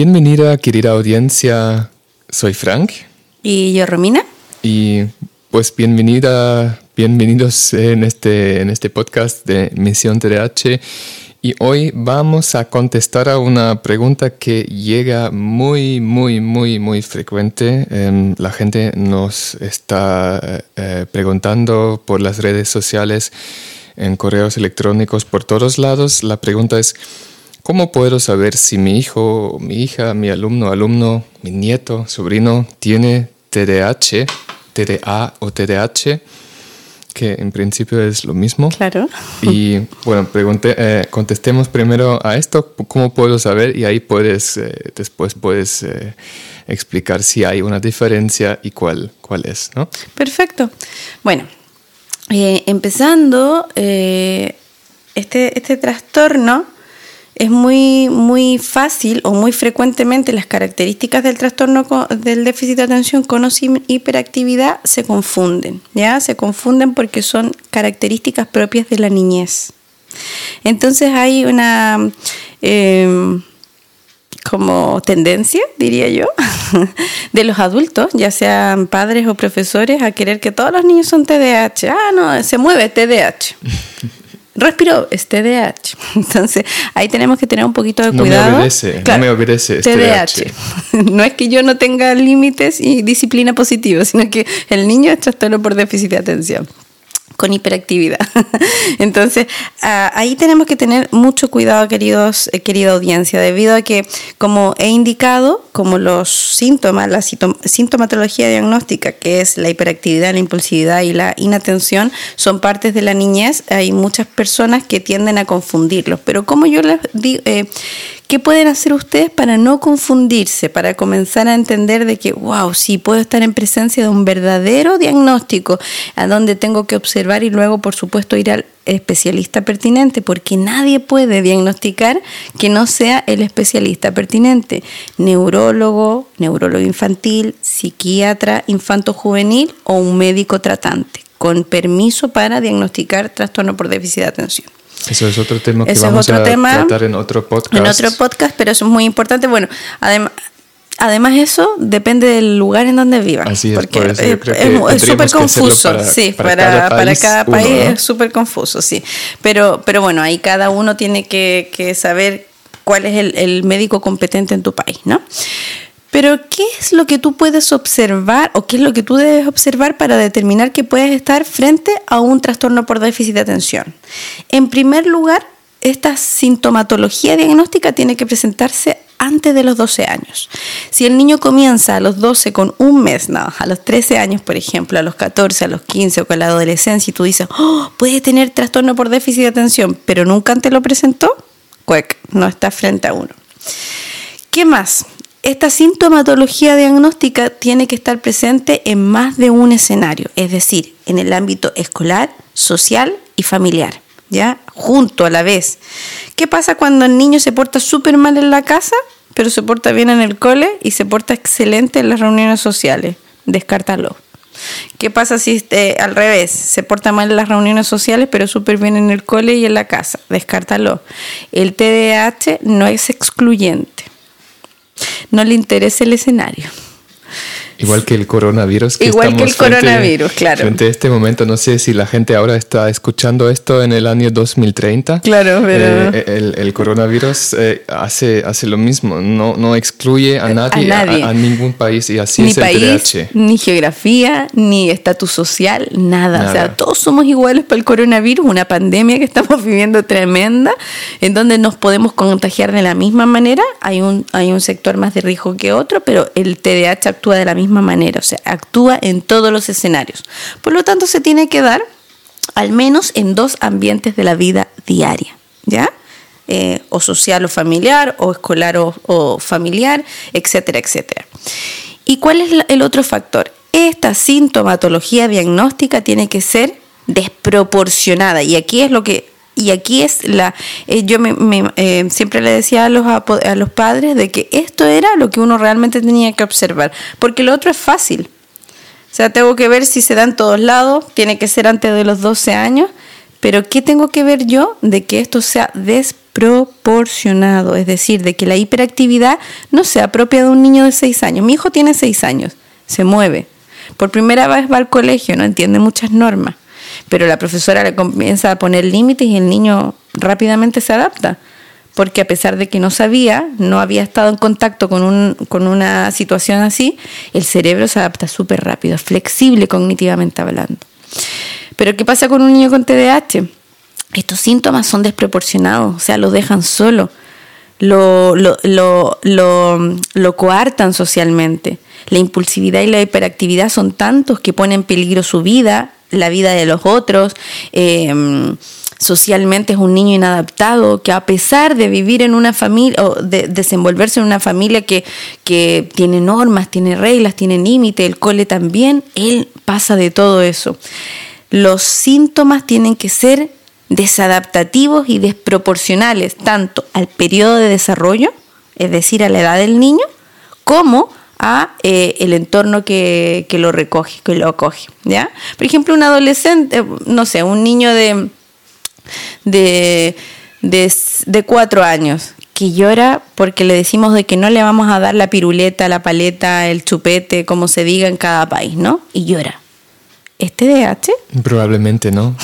Bienvenida, querida audiencia. Soy Frank. Y yo, Romina. Y pues bienvenida, bienvenidos en este, en este podcast de Misión TDH. Y hoy vamos a contestar a una pregunta que llega muy, muy, muy, muy frecuente. Em, la gente nos está eh, eh, preguntando por las redes sociales, en correos electrónicos, por todos lados. La pregunta es, ¿cómo puedo saber si mi hijo, mi hija, mi alumno, alumno, mi nieto, sobrino tiene TDAH, TDA o TDAH? que en principio es lo mismo. Claro. Y bueno, pregunté, eh, contestemos primero a esto, ¿cómo puedo saber? Y ahí puedes, eh, después puedes eh, explicar si hay una diferencia y cuál, cuál es, ¿no? Perfecto. Bueno, empezando, este, este trastorno es muy, muy fácil o muy frecuentemente las características del trastorno del déficit de atención con hiperactividad se confunden, ¿ya? Se confunden porque son características propias de la niñez. Entonces hay una em, como tendencia, diría yo, de los adultos, ya sean padres o profesores, a querer que todos los niños son TDAH. Ah, no, se mueve TDAH. respiro es TDAH. Entonces, ahí tenemos que tener un poquito de cuidado. No me obedece, no me obedece. TDAH. no es que yo no tenga límites y disciplina positiva, sino que el niño es trastorno por déficit de atención con hiperactividad. Entonces, ah, ahí tenemos que tener mucho cuidado, queridos, eh, querida audiencia, debido a que, como he indicado, como los síntomas, la sintomatología diagnóstica, que es la hiperactividad, la impulsividad y la inatención, son partes de la niñez, hay muchas personas que tienden a confundirlos. Pero como yo les digo, eh, ¿Qué pueden hacer ustedes para no confundirse, para comenzar a entender de que, wow, sí, puedo estar en presencia de un verdadero diagnóstico, a donde tengo que observar y luego, por supuesto, ir al especialista pertinente, porque nadie puede diagnosticar que no sea el especialista pertinente. Neurólogo, neurólogo infantil, psiquiatra infanto-juvenil o un médico tratante, con permiso para diagnosticar trastorno por déficit de atención. Eso es otro tema que vamos a tratar en otro podcast. En otro podcast, pero eso es muy importante. Bueno, además... Además eso depende del lugar en donde vivan. Así es, porque es súper confuso, sí, para, para, cada país, es súper confuso, sí. Pero, pero bueno, ahí cada uno tiene que, que saber cuál es el, el, médico competente en tu país, ¿no? Pero, ¿qué es lo que tú puedes observar o qué es lo que tú debes observar para determinar que puedes estar frente a un trastorno por déficit de atención? En primer lugar, esta sintomatología diagnóstica tiene que presentarse antes de los 12 años. Si el niño comienza a los 12 con un mes, no, a los 13 años, por ejemplo, a los 14, a los 15 o con la adolescencia, y tú dices, oh, puede tener trastorno por déficit de atención, pero nunca te lo presentó, cuec, no está frente a uno. ¿Qué más? Esta sintomatología diagnóstica tiene que estar presente en más de un escenario, es decir, en el ámbito escolar, social y familiar, ¿ya? Junto a la vez. ¿Qué pasa cuando el niño se porta súper mal en la casa, pero se porta bien en el cole y se porta excelente en las reuniones sociales? Descártalo. ¿Qué pasa si este, al revés? Se porta mal en las reuniones sociales, pero súper bien en el cole y en la casa. Descártalo. El TDAH no es excluyente no le interesa el escenario. Igual que el coronavirus. Que Igual que el coronavirus, claro. Frente a este momento, no sé si la gente ahora está escuchando esto en el año 2030. Claro, pero... Eh, el, coronavirus eh, hace, hace lo mismo, no, no excluye a nadie, a, ningún país y así ni es país, el Ni geografía, ni estatus social, nada. O sea, todos somos iguales para el coronavirus, una pandemia que estamos viviendo tremenda, en donde nos podemos contagiar de la misma manera. Hay un, hay un sector más de riesgo que otro, pero el TDAH actúa de la misma manera, o sea, actúa en todos los escenarios. Por lo tanto, se tiene que dar al menos en dos ambientes de la vida diaria, ¿ya? Eh, o social o familiar, o escolar o, familiar, etcétera, etcétera. ¿Y cuál es el otro factor? Esta sintomatología diagnóstica tiene que ser desproporcionada y aquí es lo que y aquí es la, eh, yo me, eh, siempre le decía a los, a los padres de que esto era lo que uno realmente tenía que observar, porque lo otro es fácil. O sea, tengo que ver si se da en todos lados, tiene que ser antes de los 12 años, pero ¿qué tengo que ver yo de que esto sea desproporcionado, es decir, de que la hiperactividad no sea propia de un niño de 6 años. Mi hijo tiene 6 años, se mueve. Por primera vez va al colegio, no entiende muchas normas, pero la profesora le comienza a poner límites y el niño rápidamente se adapta porque a pesar de que no sabía, no había estado en contacto con, un, con una situación así, el cerebro se adapta súper rápido, es flexible cognitivamente hablando. Pero ¿qué pasa con un niño con TDAH? Estos síntomas son desproporcionados, o sea, lo dejan solo, lo, lo, lo, coartan socialmente. La impulsividad y la hiperactividad son tantos que ponen en peligro su vida, la vida de los otros. Eh, socialmente es un niño inadaptado, que a pesar de vivir en una familia o de desenvolverse en una familia que, que tiene normas, tiene reglas, tiene límite, el cole también, él pasa de todo eso. Los síntomas tienen que ser desadaptativos y desproporcionales tanto al periodo de desarrollo, es decir, a la edad del niño, como a eh, el entorno que, que, lo recoge, que lo acoge, ¿ya? Por ejemplo, un adolescente, no sé, un niño de de, de, cuatro años que llora porque le decimos de que no le vamos a dar la piruleta, la paleta, el chupete, como se diga en cada país, ¿no? Y llora. ¿Este DH? Probablemente no.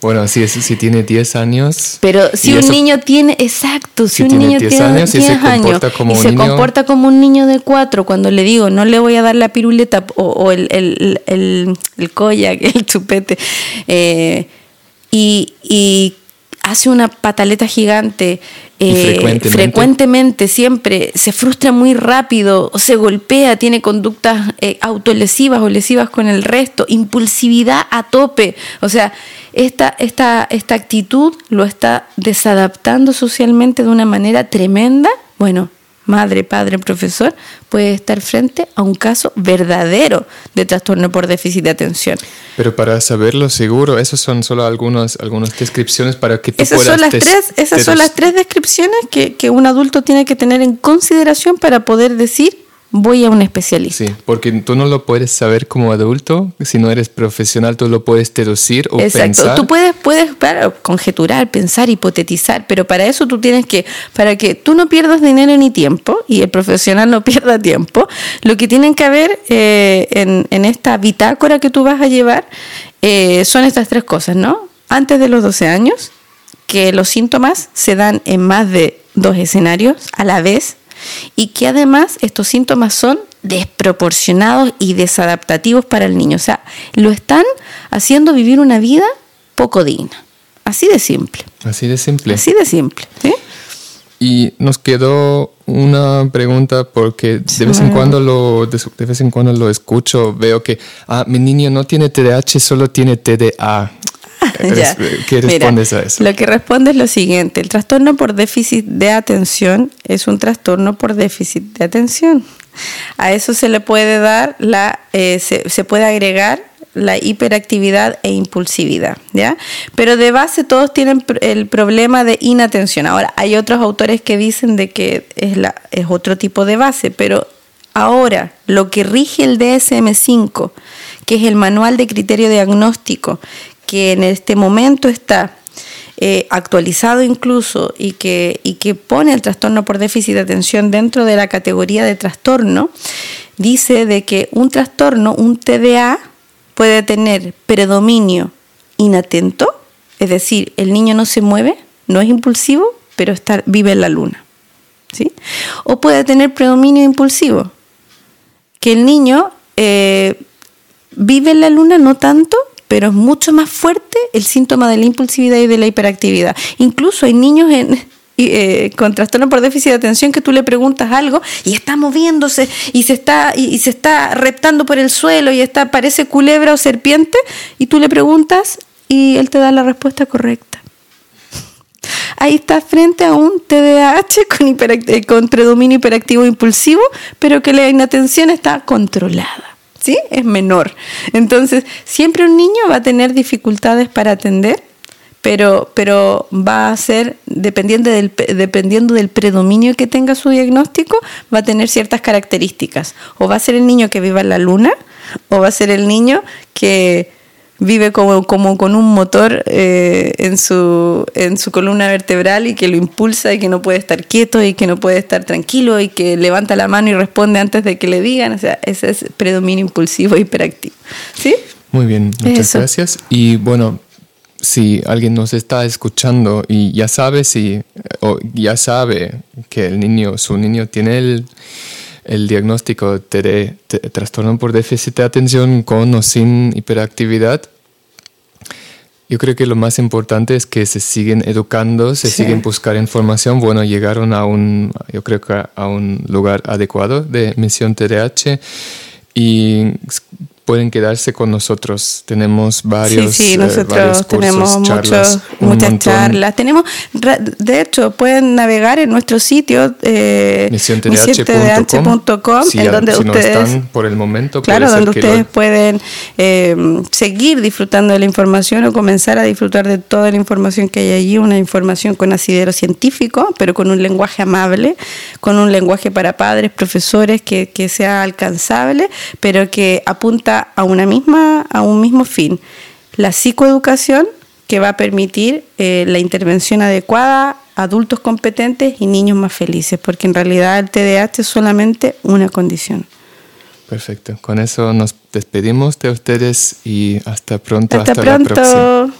Bueno, si, si tiene 10 años. Pero si un niño tiene, exacto, si, un niño tiene 10 años, y se comporta como un se niño, comporta como un niño de 4, cuando le digo no le voy a dar la piruleta o, el, el, el, el, el chupete, eh, y, hace una pataleta gigante eh, frecuentemente. siempre, se frustra muy rápido, se golpea, tiene conductas eh, autolesivas o lesivas con el resto, impulsividad a tope. O sea, esta, esta, esta actitud lo está desadaptando socialmente de una manera tremenda. Bueno, madre, padre, profesor, puede estar frente a un caso verdadero de trastorno por déficit de atención. Pero para saberlo seguro, esas son solo algunas, algunas descripciones para que tú esas puedas... Son las tres, esas son las tres descripciones que, que un adulto tiene que tener en consideración para poder decir voy a un especialista. Sí, porque tú no lo puedes saber como adulto, si no eres profesional, tú lo puedes deducir o Exacto. Tú puedes, puedes conjeturar, pensar, hipotetizar, pero para eso tú tienes que, para que tú no pierdas dinero ni tiempo y el profesional no pierda tiempo, lo que tienen que haber eh, en, en, esta bitácora que tú vas a llevar eh, son estas tres cosas, ¿no? Antes de los 12 años, que los síntomas se dan en más de dos escenarios a la vez, y que además estos síntomas son desproporcionados y desadaptativos para el niño. O sea, lo están haciendo vivir una vida poco digna. Así de simple. Así de simple. Así de simple. Y nos quedó una pregunta porque de vez en cuando lo de, vez en cuando lo escucho, veo que ah, mi niño no tiene TDAH, solo tiene TDA. ¿Qué respondes a eso? Lo que responde es lo siguiente, el trastorno por déficit de atención es un trastorno por déficit de atención. A eso se le puede dar la, eh, se, puede agregar la hiperactividad e impulsividad, ¿ya? Pero de base todos tienen el problema de inatención. Ahora, hay otros autores que dicen de que es, la, es otro tipo de base, pero ahora lo que rige el DSM-5, que es el Manual de Criterio Diagnóstico, que en este momento está eh, actualizado incluso y que, y que pone el trastorno por déficit de atención dentro de la categoría de trastorno, dice de que un trastorno, un TDA, puede tener predominio inatento, es decir, el niño no se mueve, no es impulsivo, pero está, vive en la luna. ¿sí? O puede tener predominio impulsivo, que el niño eh, vive en la luna no tanto, pero es mucho más fuerte el síntoma de la impulsividad y de la hiperactividad. Incluso hay niños eh, con trastorno por déficit de atención que tú le preguntas algo y está moviéndose y se está, y, se está reptando por el suelo y está, parece culebra o serpiente y tú le preguntas y él te da la respuesta correcta. Ahí está frente a un TDAH con, eh, con predominio hiperactivo impulsivo, pero que la inatención está controlada. ¿Sí? Es menor. Entonces, siempre un niño va a tener dificultades para atender, pero, pero va a ser, dependiendo del, dependiendo del predominio que tenga su diagnóstico, va a tener ciertas características. O va a ser el niño que viva en la luna, o va a ser el niño que vive como, como con un motor eh, en, su, en su columna vertebral y que lo impulsa y que no puede estar quieto y que no puede estar tranquilo y que levanta la mano y responde antes de que le digan. O sea, ese es predominio impulsivo e hiperactivo. ¿Sí? Muy bien, muchas gracias. Y bueno, si alguien nos está escuchando y ya sabe si o ya sabe que el niño, su niño tiene el, el diagnóstico de, trastorno por déficit de atención con o sin hiperactividad, yo creo que lo más importante es que se siguen educando, se siguen buscando información. Bueno, llegaron a un, yo creo que a un lugar adecuado de misión TDAH y pueden quedarse con nosotros. Tenemos varios. Sí, sí, eh, nosotros tenemos muchas charlas. Tenemos, de hecho, pueden navegar en nuestro sitio eh, misiontdh.com, en donde ustedes. por el momento, claro, donde ustedes pueden eh, seguir disfrutando de la información o comenzar a disfrutar de toda la información que hay allí, una información con asidero científico, pero con un lenguaje amable, con un lenguaje para padres, profesores que, que sea alcanzable, pero que apunta a, una misma, a un mismo fin, la psicoeducación que va a permitir eh, la intervención adecuada, adultos competentes y niños más felices, porque en realidad el TDAH es solamente una condición. Perfecto, con eso nos despedimos de ustedes y hasta pronto. Hasta, hasta pronto. La próxima.